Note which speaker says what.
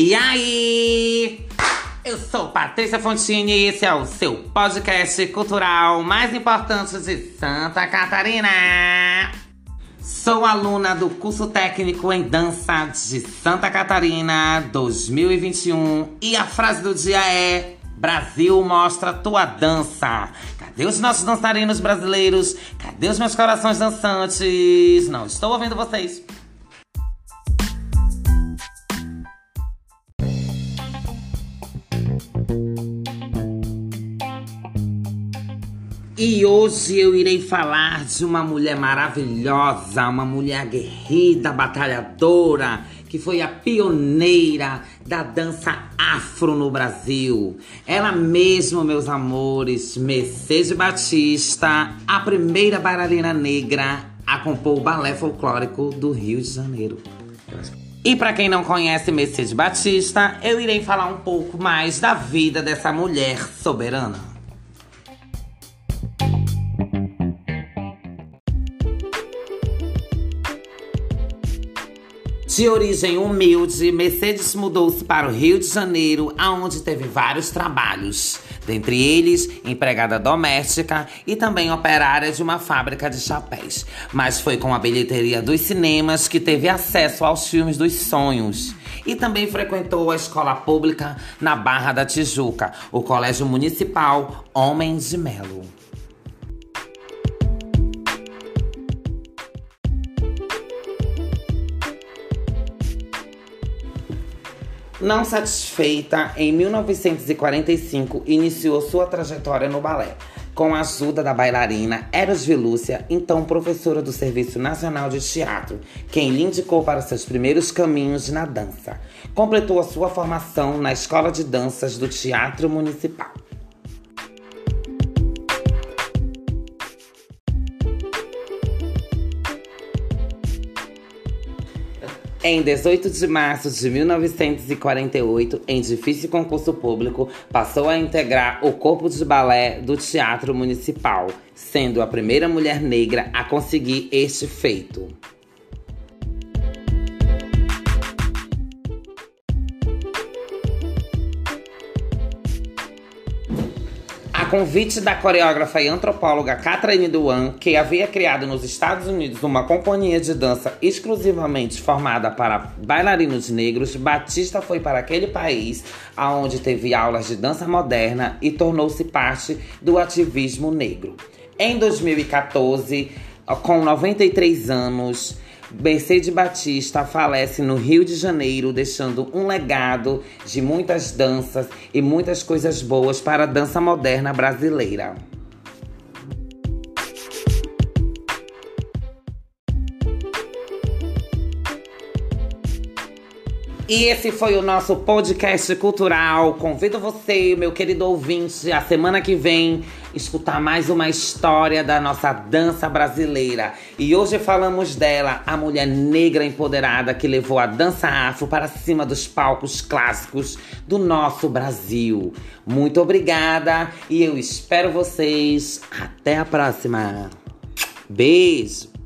Speaker 1: E aí? Eu sou Patrícia Fontini e esse é o seu podcast cultural mais importante de Santa Catarina. Sou aluna do curso técnico em dança de Santa Catarina 2021 e a frase do dia é: Brasil mostra tua dança. Cadê os nossos dançarinos brasileiros? Cadê os meus corações dançantes? Não estou ouvindo vocês. E hoje eu irei falar de uma mulher maravilhosa, uma mulher aguerrida, batalhadora, que foi a pioneira da dança afro no Brasil. Ela mesmo, meus amores, Mercedes Batista, a primeira bailarina negra a compor o balé folclórico do Rio de Janeiro. E para quem não conhece Mercedes Batista, eu irei falar um pouco mais da vida dessa mulher soberana. De origem humilde, Mercedes mudou-se para o Rio de Janeiro, aonde teve vários trabalhos. Dentre eles, empregada doméstica e também operária de uma fábrica de chapéus. Mas foi com a bilheteria dos cinemas que teve acesso aos filmes dos sonhos. E também frequentou a escola pública na Barra da Tijuca, o Colégio Municipal Homens de Melo. Não satisfeita, em 1945 iniciou sua trajetória no balé, com a ajuda da bailarina Eros Vilúcia, então professora do Serviço Nacional de Teatro, quem lhe indicou para seus primeiros caminhos na dança. Completou a sua formação na Escola de Danças do Teatro Municipal. Em 18 de março de 1948, em difícil concurso público, passou a integrar o corpo de balé do Teatro Municipal, sendo a primeira mulher negra a conseguir este feito. Convite da coreógrafa e antropóloga Catherine Duan, que havia criado nos Estados Unidos uma companhia de dança exclusivamente formada para bailarinos negros, Batista foi para aquele país, onde teve aulas de dança moderna e tornou-se parte do ativismo negro. Em 2014, com 93 anos, Mercedes Batista falece no Rio de Janeiro, deixando um legado de muitas danças e muitas coisas boas para a dança moderna brasileira. E esse foi o nosso podcast cultural. Convido você, meu querido ouvinte, a semana que vem escutar mais uma história da nossa dança brasileira. E hoje falamos dela, a mulher negra empoderada que levou a dança afro para cima dos palcos clássicos do nosso Brasil. Muito obrigada e eu espero vocês. Até a próxima. Beijo!